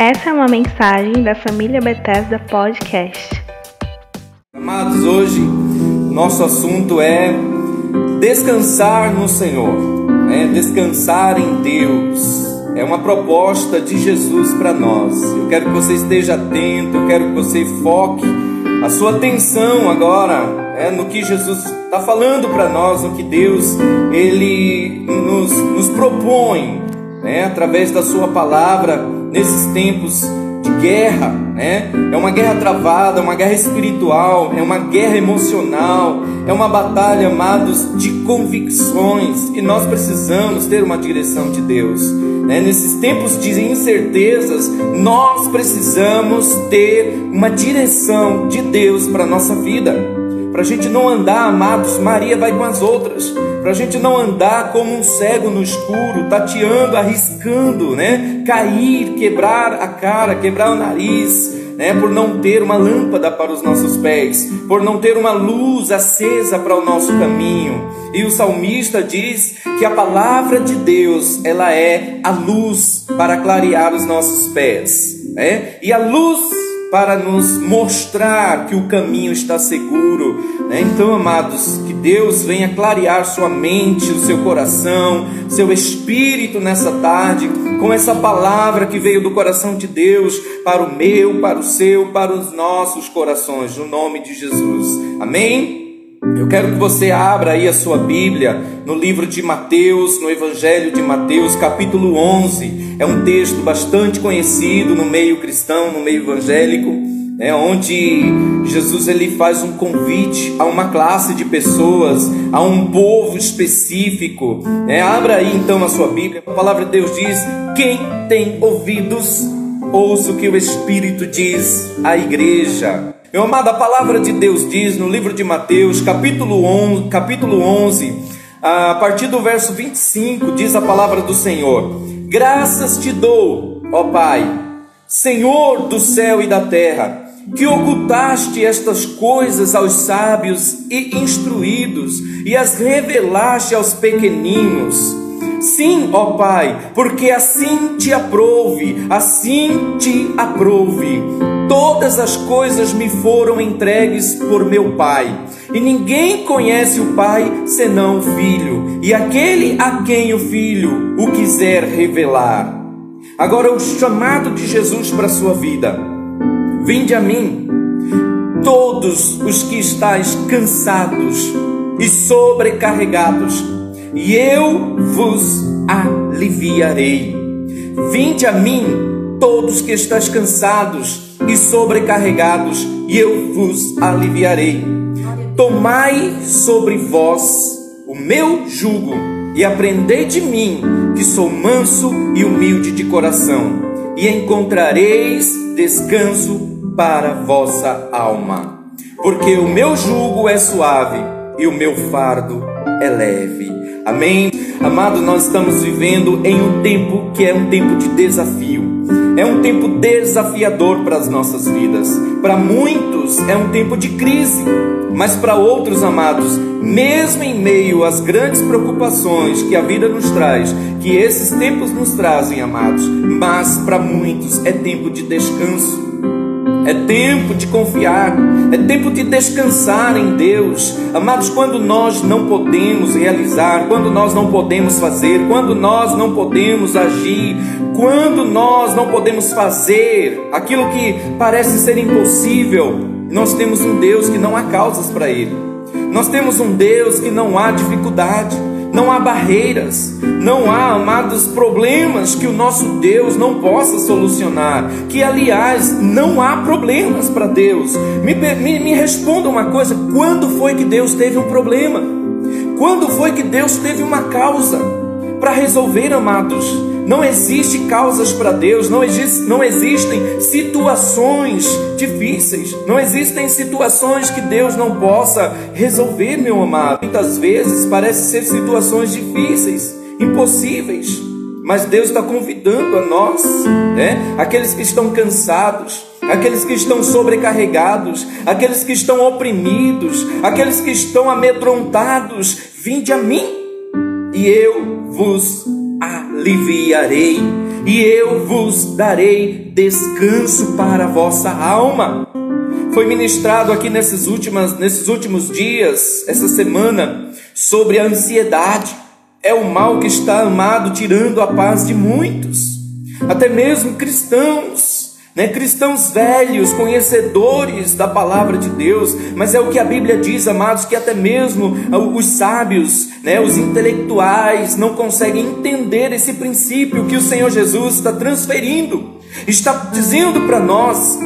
Essa é uma mensagem da família Bethesda Podcast. Amados, hoje nosso assunto é descansar no Senhor, né? descansar em Deus. É uma proposta de Jesus para nós. Eu quero que você esteja atento, eu quero que você foque a sua atenção agora é, no que Jesus está falando para nós, no que Deus ele nos, nos propõe, né, através da Sua palavra nesses tempos de guerra, né? É uma guerra travada, uma guerra espiritual, é uma guerra emocional, é uma batalha, amados, de convicções e nós precisamos ter uma direção de Deus. Né? Nesses tempos de incertezas, nós precisamos ter uma direção de Deus para nossa vida para a gente não andar, amados, Maria vai com as outras, para a gente não andar como um cego no escuro, tateando, arriscando, né? Cair, quebrar a cara, quebrar o nariz, né? Por não ter uma lâmpada para os nossos pés, por não ter uma luz acesa para o nosso caminho. E o salmista diz que a palavra de Deus, ela é a luz para clarear os nossos pés, né? E a luz para nos mostrar que o caminho está seguro. Né? Então, amados, que Deus venha clarear sua mente, o seu coração, seu espírito nessa tarde, com essa palavra que veio do coração de Deus para o meu, para o seu, para os nossos corações, no nome de Jesus. Amém? Eu quero que você abra aí a sua Bíblia no livro de Mateus, no Evangelho de Mateus, capítulo 11. É um texto bastante conhecido no meio cristão, no meio evangélico, é onde Jesus ele faz um convite a uma classe de pessoas, a um povo específico. É, abra aí então a sua Bíblia. A palavra de Deus diz: quem tem ouvidos, ouça o que o Espírito diz à igreja. Meu amado, a palavra de Deus diz no livro de Mateus, capítulo 11, capítulo 11 a partir do verso 25, diz a palavra do Senhor: Graças te dou, ó Pai, Senhor do céu e da terra, que ocultaste estas coisas aos sábios e instruídos e as revelaste aos pequeninos. Sim, ó Pai, porque assim te aprouve, assim te aprouve Todas as coisas me foram entregues por meu Pai, e ninguém conhece o Pai senão o Filho, e aquele a quem o Filho o quiser revelar. Agora, o chamado de Jesus para a sua vida: Vinde a mim, todos os que estáis cansados e sobrecarregados, e eu vos aliviarei. Vinde a mim, todos que estáis cansados e sobrecarregados, e eu vos aliviarei. Tomai sobre vós o meu jugo e aprendei de mim, que sou manso e humilde de coração, e encontrareis descanso para vossa alma. Porque o meu jugo é suave e o meu fardo é leve. Amém. Amado, nós estamos vivendo em um tempo que é um tempo de desafio. É um tempo desafiador para as nossas vidas. Para muitos é um tempo de crise, mas para outros amados, mesmo em meio às grandes preocupações que a vida nos traz, que esses tempos nos trazem, amados, mas para muitos é tempo de descanso é tempo de confiar, é tempo de descansar em Deus. Amados, quando nós não podemos realizar, quando nós não podemos fazer, quando nós não podemos agir, quando nós não podemos fazer aquilo que parece ser impossível, nós temos um Deus que não há causas para ele. Nós temos um Deus que não há dificuldade não há barreiras, não há, amados, problemas que o nosso Deus não possa solucionar. Que, aliás, não há problemas para Deus. Me, me, me responda uma coisa: quando foi que Deus teve um problema? Quando foi que Deus teve uma causa para resolver, amados? Não existe causas para Deus, não, existe, não existem situações difíceis, não existem situações que Deus não possa resolver, meu amado. Muitas vezes parece ser situações difíceis, impossíveis, mas Deus está convidando a nós, né? Aqueles que estão cansados, aqueles que estão sobrecarregados, aqueles que estão oprimidos, aqueles que estão amedrontados, vinde a mim e eu vos aliviarei. e eu vos darei descanso para a vossa alma. Foi ministrado aqui nesses, últimas, nesses últimos dias, essa semana, sobre a ansiedade. É o mal que está amado, tirando a paz de muitos, até mesmo cristãos né? cristãos velhos, conhecedores da palavra de Deus, mas é o que a Bíblia diz, amados, que até mesmo os sábios, né? os intelectuais, não conseguem entender esse princípio que o Senhor Jesus está transferindo, está dizendo para nós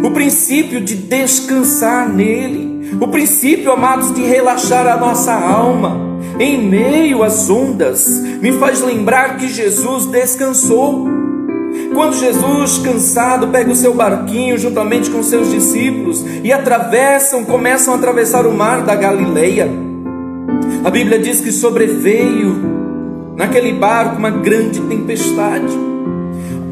o princípio de descansar nele, o princípio, amados, de relaxar a nossa alma. Em meio às ondas, me faz lembrar que Jesus descansou. Quando Jesus, cansado, pega o seu barquinho juntamente com seus discípulos e atravessam, começam a atravessar o mar da Galileia, a Bíblia diz que sobreveio naquele barco uma grande tempestade,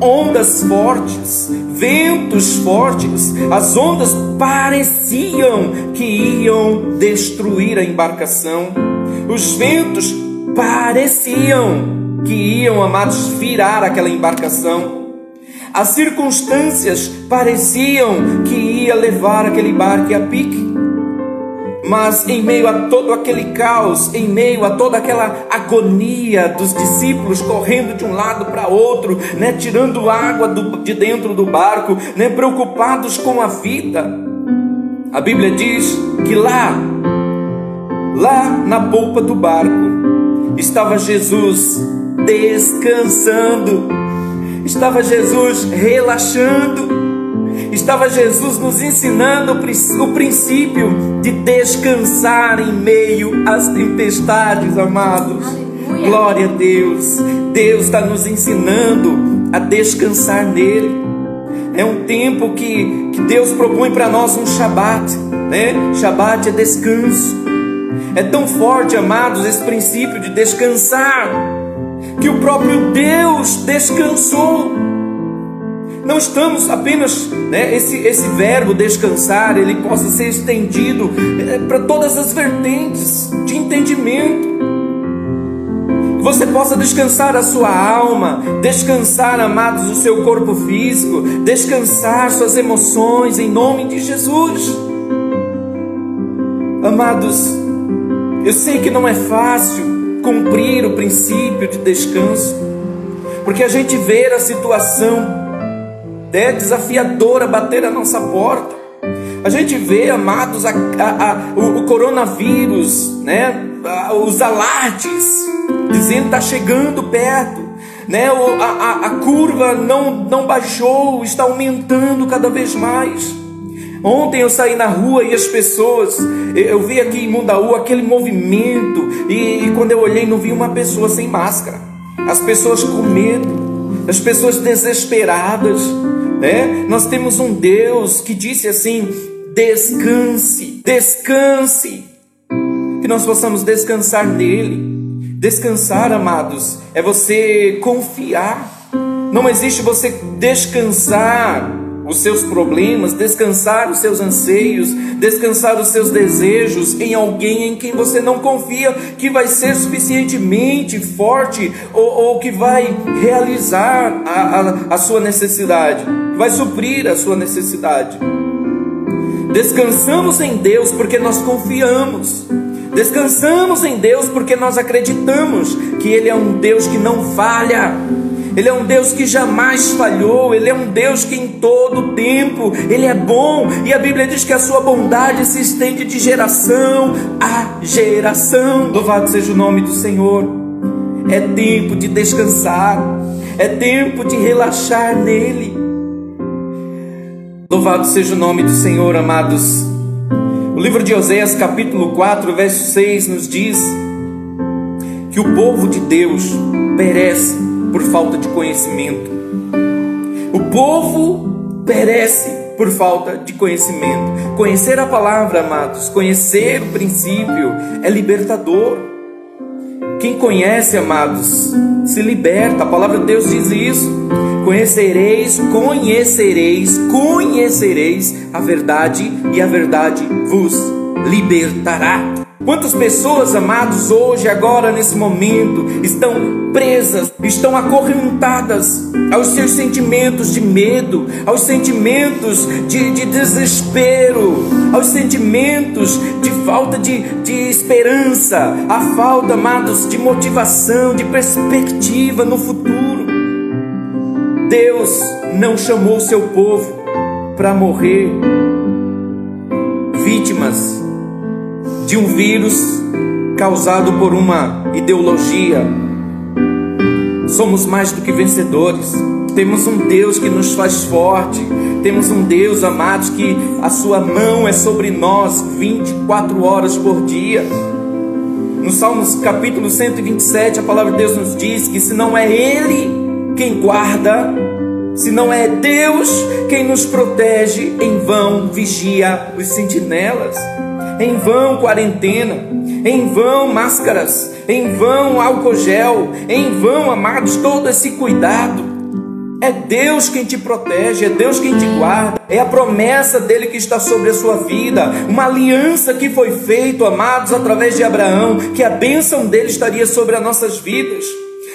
ondas fortes, ventos fortes, as ondas pareciam que iam destruir a embarcação, os ventos pareciam que iam, amados, virar aquela embarcação. As circunstâncias pareciam que ia levar aquele barco a pique. Mas em meio a todo aquele caos, em meio a toda aquela agonia dos discípulos correndo de um lado para outro, né, tirando água do, de dentro do barco, né, preocupados com a vida, a Bíblia diz que lá, lá na polpa do barco, estava Jesus descansando estava Jesus relaxando, estava Jesus nos ensinando o princípio de descansar em meio às tempestades, amados. Aleluia. Glória a Deus. Deus está nos ensinando a descansar nele. É um tempo que, que Deus propõe para nós um Shabat, né? Shabat é descanso. É tão forte, amados, esse princípio de descansar que o próprio Deus descansou. Não estamos apenas, né, esse, esse verbo descansar, ele possa ser estendido é, para todas as vertentes de entendimento. Você possa descansar a sua alma, descansar, amados, o seu corpo físico, descansar suas emoções em nome de Jesus. Amados, eu sei que não é fácil, cumprir o princípio de descanso, porque a gente vê a situação é desafiadora bater a nossa porta. A gente vê, amados, a, a, a, o, o, coronavírus, né? os alardes, dizendo está chegando perto. Né? A, a curva não, não baixou, está aumentando cada vez mais. Ontem eu saí na rua e as pessoas, eu vi aqui em Mundaú aquele movimento, e, e quando eu olhei não vi uma pessoa sem máscara. As pessoas com medo, as pessoas desesperadas, né? Nós temos um Deus que disse assim: descanse, descanse, que nós possamos descansar nele. Descansar, amados, é você confiar. Não existe você descansar os seus problemas, descansar os seus anseios, descansar os seus desejos em alguém em quem você não confia que vai ser suficientemente forte ou, ou que vai realizar a, a, a sua necessidade, vai suprir a sua necessidade. Descansamos em Deus porque nós confiamos. Descansamos em Deus porque nós acreditamos que Ele é um Deus que não falha. Ele é um Deus que jamais falhou, Ele é um Deus que em todo tempo Ele é bom, e a Bíblia diz que a sua bondade se estende de geração a geração. Louvado seja o nome do Senhor. É tempo de descansar, é tempo de relaxar nele. Louvado seja o nome do Senhor, amados. O livro de Oséias, capítulo 4, verso 6, nos diz que o povo de Deus perece por falta de conhecimento. O povo perece por falta de conhecimento. Conhecer a palavra, amados, conhecer o princípio é libertador. Quem conhece, amados, se liberta. A palavra de Deus diz isso. Conhecereis, conhecereis, conhecereis a verdade e a verdade vos libertará. Quantas pessoas, amados, hoje, agora, nesse momento, estão presas, estão acorrentadas aos seus sentimentos de medo, aos sentimentos de, de desespero, aos sentimentos de falta de, de esperança, a falta, amados, de motivação, de perspectiva no futuro. Deus não chamou seu povo para morrer vítimas de um vírus causado por uma ideologia. Somos mais do que vencedores. Temos um Deus que nos faz forte. Temos um Deus, amados, que a sua mão é sobre nós 24 horas por dia. No Salmos capítulo 127, a palavra de Deus nos diz que se não é Ele quem guarda, se não é Deus quem nos protege, em vão vigia os sentinelas. Em vão quarentena, em vão máscaras, em vão álcool gel, em vão, amados, todo esse cuidado. É Deus quem te protege, é Deus quem te guarda, é a promessa dele que está sobre a sua vida, uma aliança que foi feita, amados, através de Abraão, que a bênção dele estaria sobre as nossas vidas.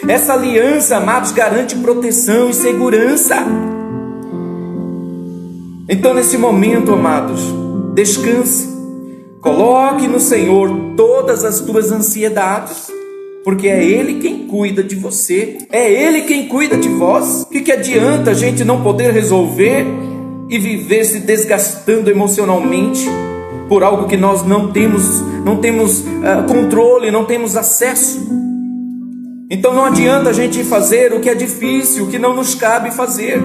Essa aliança, amados, garante proteção e segurança. Então, nesse momento, amados, descanse, Coloque no Senhor todas as tuas ansiedades, porque é Ele quem cuida de você, é Ele quem cuida de vós. O que, que adianta a gente não poder resolver e viver se desgastando emocionalmente por algo que nós não temos, não temos uh, controle, não temos acesso? Então não adianta a gente fazer o que é difícil, o que não nos cabe fazer.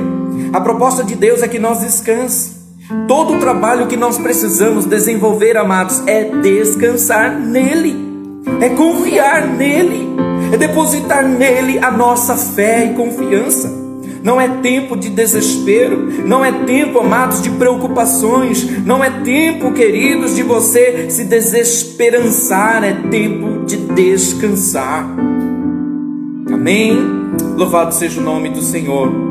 A proposta de Deus é que nós descanse. Todo o trabalho que nós precisamos desenvolver, amados, é descansar nele, é confiar nele, é depositar nele a nossa fé e confiança. Não é tempo de desespero, não é tempo, amados, de preocupações, não é tempo, queridos, de você se desesperançar, é tempo de descansar. Amém? Louvado seja o nome do Senhor.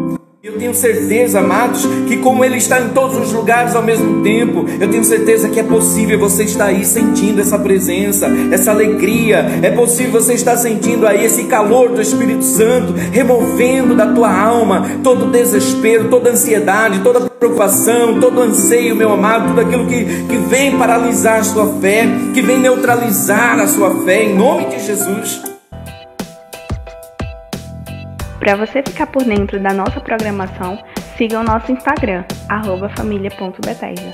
Eu tenho certeza, amados, que como Ele está em todos os lugares ao mesmo tempo, eu tenho certeza que é possível você estar aí sentindo essa presença, essa alegria. É possível você estar sentindo aí esse calor do Espírito Santo, removendo da tua alma todo desespero, toda ansiedade, toda preocupação, todo anseio, meu amado, tudo aquilo que, que vem paralisar a sua fé, que vem neutralizar a sua fé, em nome de Jesus. Para você ficar por dentro da nossa programação, siga o nosso Instagram, família.bethesda.